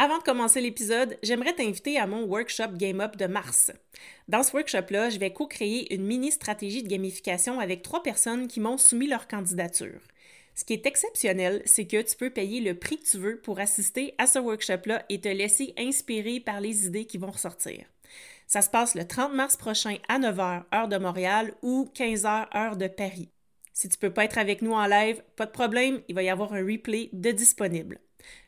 Avant de commencer l'épisode, j'aimerais t'inviter à mon workshop Game Up de mars. Dans ce workshop-là, je vais co-créer une mini stratégie de gamification avec trois personnes qui m'ont soumis leur candidature. Ce qui est exceptionnel, c'est que tu peux payer le prix que tu veux pour assister à ce workshop-là et te laisser inspirer par les idées qui vont ressortir. Ça se passe le 30 mars prochain à 9h, heure de Montréal, ou 15h, heure de Paris. Si tu ne peux pas être avec nous en live, pas de problème, il va y avoir un replay de disponible.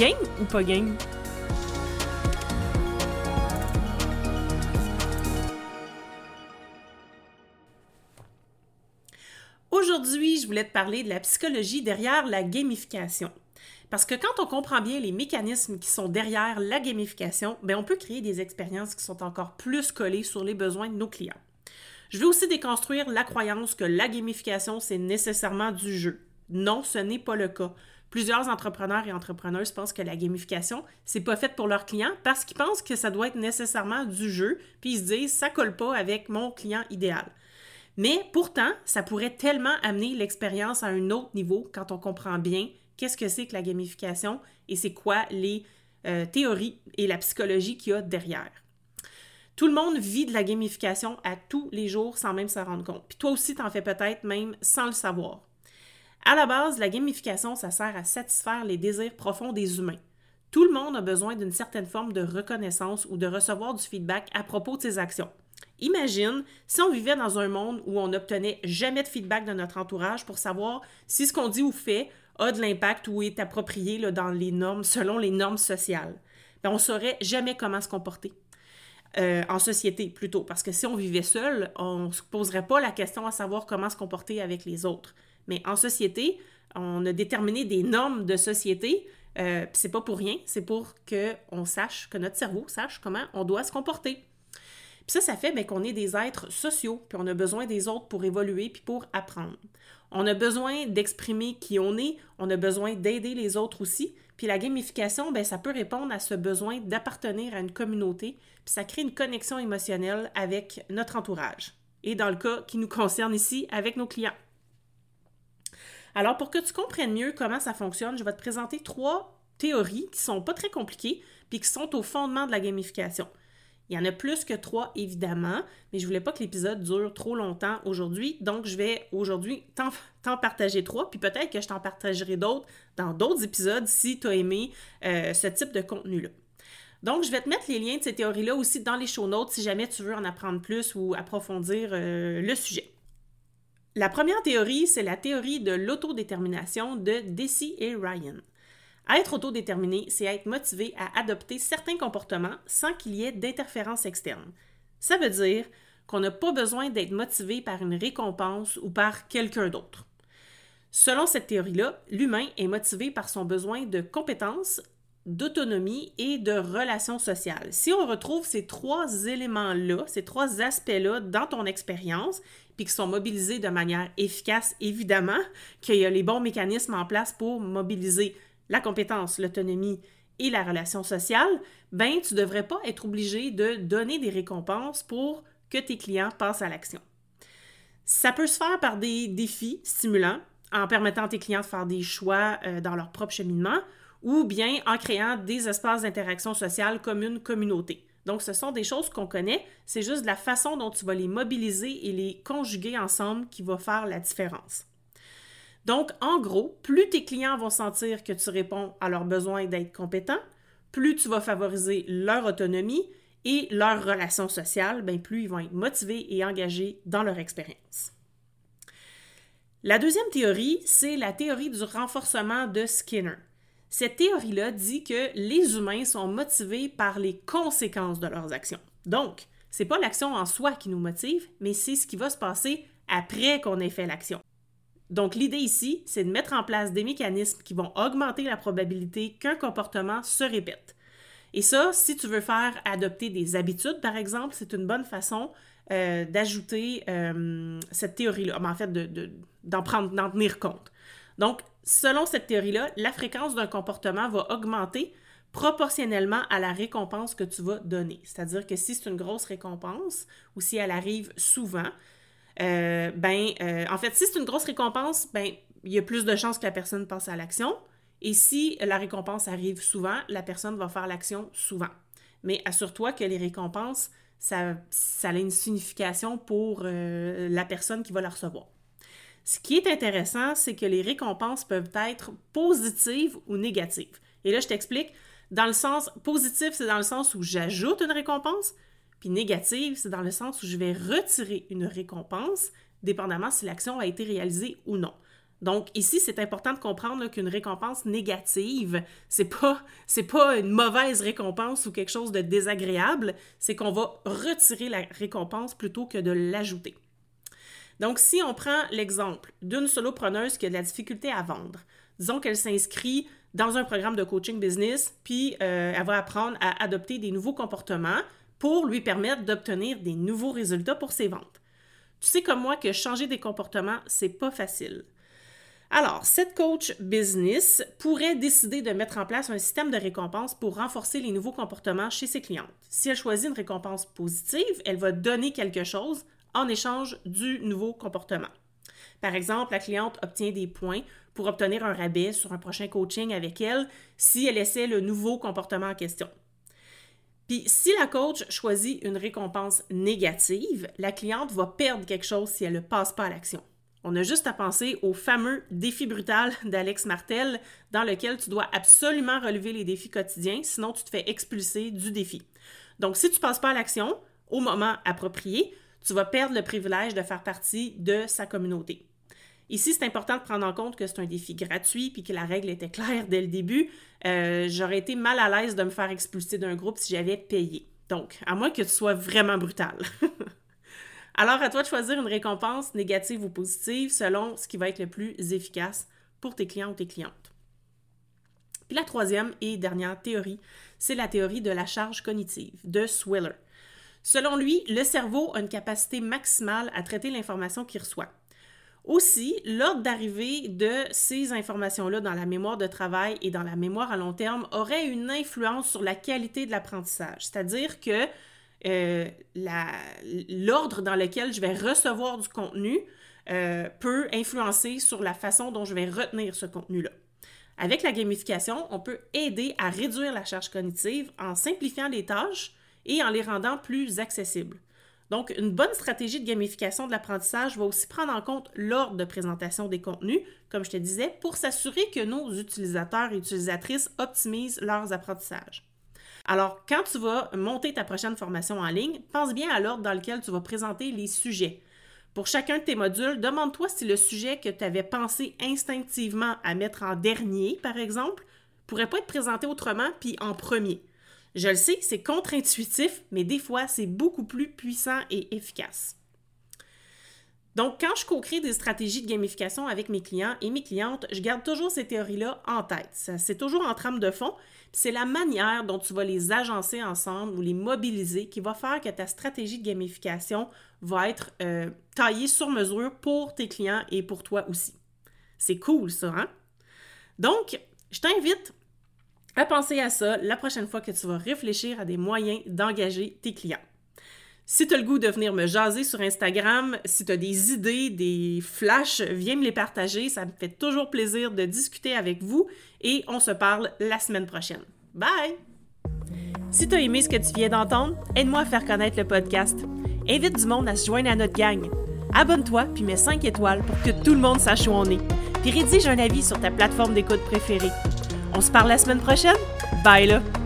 Game ou pas game? Aujourd'hui, je voulais te parler de la psychologie derrière la gamification. Parce que quand on comprend bien les mécanismes qui sont derrière la gamification, ben on peut créer des expériences qui sont encore plus collées sur les besoins de nos clients. Je vais aussi déconstruire la croyance que la gamification, c'est nécessairement du jeu. Non, ce n'est pas le cas plusieurs entrepreneurs et entrepreneuses pensent que la gamification, c'est pas fait pour leurs clients parce qu'ils pensent que ça doit être nécessairement du jeu, puis ils se disent ça colle pas avec mon client idéal. Mais pourtant, ça pourrait tellement amener l'expérience à un autre niveau quand on comprend bien qu'est-ce que c'est que la gamification et c'est quoi les euh, théories et la psychologie qu'il y a derrière. Tout le monde vit de la gamification à tous les jours sans même s'en rendre compte. Puis toi aussi, tu en fais peut-être même sans le savoir. À la base, la gamification, ça sert à satisfaire les désirs profonds des humains. Tout le monde a besoin d'une certaine forme de reconnaissance ou de recevoir du feedback à propos de ses actions. Imagine si on vivait dans un monde où on n'obtenait jamais de feedback de notre entourage pour savoir si ce qu'on dit ou fait a de l'impact ou est approprié dans les normes, selon les normes sociales. Ben, on ne saurait jamais comment se comporter. Euh, en société plutôt, parce que si on vivait seul, on ne se poserait pas la question à savoir comment se comporter avec les autres. Mais en société, on a déterminé des normes de société. Euh, c'est pas pour rien, c'est pour qu'on sache, que notre cerveau sache comment on doit se comporter. Puis ça, ça fait ben, qu'on est des êtres sociaux, puis on a besoin des autres pour évoluer, puis pour apprendre. On a besoin d'exprimer qui on est, on a besoin d'aider les autres aussi. Puis la gamification, ben, ça peut répondre à ce besoin d'appartenir à une communauté, puis ça crée une connexion émotionnelle avec notre entourage. Et dans le cas qui nous concerne ici, avec nos clients. Alors, pour que tu comprennes mieux comment ça fonctionne, je vais te présenter trois théories qui sont pas très compliquées puis qui sont au fondement de la gamification. Il y en a plus que trois, évidemment, mais je voulais pas que l'épisode dure trop longtemps aujourd'hui, donc je vais aujourd'hui t'en partager trois, puis peut-être que je t'en partagerai d'autres dans d'autres épisodes si tu as aimé euh, ce type de contenu-là. Donc, je vais te mettre les liens de ces théories-là aussi dans les show notes si jamais tu veux en apprendre plus ou approfondir euh, le sujet. La première théorie, c'est la théorie de l'autodétermination de Desi et Ryan. Être autodéterminé, c'est être motivé à adopter certains comportements sans qu'il y ait d'interférence externe. Ça veut dire qu'on n'a pas besoin d'être motivé par une récompense ou par quelqu'un d'autre. Selon cette théorie-là, l'humain est motivé par son besoin de compétences, d'autonomie et de relations sociales. Si on retrouve ces trois éléments-là, ces trois aspects-là dans ton expérience, puis qui sont mobilisés de manière efficace, évidemment, qu'il y a les bons mécanismes en place pour mobiliser la compétence, l'autonomie et la relation sociale, ben tu devrais pas être obligé de donner des récompenses pour que tes clients passent à l'action. Ça peut se faire par des défis stimulants, en permettant à tes clients de faire des choix euh, dans leur propre cheminement, ou bien en créant des espaces d'interaction sociale comme une communauté. Donc, ce sont des choses qu'on connaît, c'est juste la façon dont tu vas les mobiliser et les conjuguer ensemble qui va faire la différence. Donc, en gros, plus tes clients vont sentir que tu réponds à leurs besoins d'être compétent, plus tu vas favoriser leur autonomie et leur relation sociale, bien plus ils vont être motivés et engagés dans leur expérience. La deuxième théorie, c'est la théorie du renforcement de Skinner. Cette théorie-là dit que les humains sont motivés par les conséquences de leurs actions. Donc, c'est pas l'action en soi qui nous motive, mais c'est ce qui va se passer après qu'on ait fait l'action. Donc, l'idée ici, c'est de mettre en place des mécanismes qui vont augmenter la probabilité qu'un comportement se répète. Et ça, si tu veux faire adopter des habitudes, par exemple, c'est une bonne façon euh, d'ajouter euh, cette théorie-là, en fait, d'en prendre, d'en tenir compte. Donc, selon cette théorie-là, la fréquence d'un comportement va augmenter proportionnellement à la récompense que tu vas donner. C'est-à-dire que si c'est une grosse récompense ou si elle arrive souvent, euh, ben, en fait, si c'est une grosse récompense, ben, il y a plus de chances que la personne passe à l'action. Et si la récompense arrive souvent, la personne va faire l'action souvent. Mais assure-toi que les récompenses, ça, a une signification pour euh, la personne qui va la recevoir. Ce qui est intéressant, c'est que les récompenses peuvent être positives ou négatives. Et là, je t'explique. Dans le sens positif, c'est dans le sens où j'ajoute une récompense, puis négative, c'est dans le sens où je vais retirer une récompense, dépendamment si l'action a été réalisée ou non. Donc ici, c'est important de comprendre qu'une récompense négative, c'est pas pas une mauvaise récompense ou quelque chose de désagréable, c'est qu'on va retirer la récompense plutôt que de l'ajouter. Donc si on prend l'exemple d'une solopreneuse qui a de la difficulté à vendre, disons qu'elle s'inscrit dans un programme de coaching business, puis euh, elle va apprendre à adopter des nouveaux comportements pour lui permettre d'obtenir des nouveaux résultats pour ses ventes. Tu sais comme moi que changer des comportements, c'est pas facile. Alors, cette coach business pourrait décider de mettre en place un système de récompense pour renforcer les nouveaux comportements chez ses clientes. Si elle choisit une récompense positive, elle va donner quelque chose en échange du nouveau comportement. Par exemple, la cliente obtient des points pour obtenir un rabais sur un prochain coaching avec elle si elle essaie le nouveau comportement en question. Puis si la coach choisit une récompense négative, la cliente va perdre quelque chose si elle ne passe pas à l'action. On a juste à penser au fameux défi brutal d'Alex Martel, dans lequel tu dois absolument relever les défis quotidiens, sinon tu te fais expulser du défi. Donc, si tu ne passes pas à l'action au moment approprié, tu vas perdre le privilège de faire partie de sa communauté. Ici, c'est important de prendre en compte que c'est un défi gratuit puis que la règle était claire dès le début. Euh, j'aurais été mal à l'aise de me faire expulser d'un groupe si j'avais payé. Donc, à moins que tu sois vraiment brutal. Alors, à toi de choisir une récompense négative ou positive selon ce qui va être le plus efficace pour tes clients ou tes clientes. Puis la troisième et dernière théorie, c'est la théorie de la charge cognitive de Swiller. Selon lui, le cerveau a une capacité maximale à traiter l'information qu'il reçoit. Aussi, l'ordre d'arrivée de ces informations-là dans la mémoire de travail et dans la mémoire à long terme aurait une influence sur la qualité de l'apprentissage. C'est-à-dire que euh, l'ordre dans lequel je vais recevoir du contenu euh, peut influencer sur la façon dont je vais retenir ce contenu-là. Avec la gamification, on peut aider à réduire la charge cognitive en simplifiant les tâches et en les rendant plus accessibles. Donc, une bonne stratégie de gamification de l'apprentissage va aussi prendre en compte l'ordre de présentation des contenus, comme je te disais, pour s'assurer que nos utilisateurs et utilisatrices optimisent leurs apprentissages. Alors, quand tu vas monter ta prochaine formation en ligne, pense bien à l'ordre dans lequel tu vas présenter les sujets. Pour chacun de tes modules, demande-toi si le sujet que tu avais pensé instinctivement à mettre en dernier, par exemple, pourrait pas être présenté autrement puis en premier. Je le sais, c'est contre-intuitif, mais des fois, c'est beaucoup plus puissant et efficace. Donc, quand je co-crée des stratégies de gamification avec mes clients et mes clientes, je garde toujours ces théories-là en tête. C'est toujours en trame de fond. C'est la manière dont tu vas les agencer ensemble ou les mobiliser qui va faire que ta stratégie de gamification va être euh, taillée sur mesure pour tes clients et pour toi aussi. C'est cool, ça, hein? Donc, je t'invite à penser à ça la prochaine fois que tu vas réfléchir à des moyens d'engager tes clients. Si tu as le goût de venir me jaser sur Instagram, si tu as des idées, des flashs, viens me les partager. Ça me fait toujours plaisir de discuter avec vous et on se parle la semaine prochaine. Bye! Si tu as aimé ce que tu viens d'entendre, aide-moi à faire connaître le podcast. Invite du monde à se joindre à notre gang. Abonne-toi puis mets 5 étoiles pour que tout le monde sache où on est. Puis rédige un avis sur ta plateforme d'écoute préférée. On se parle la semaine prochaine? Bye là!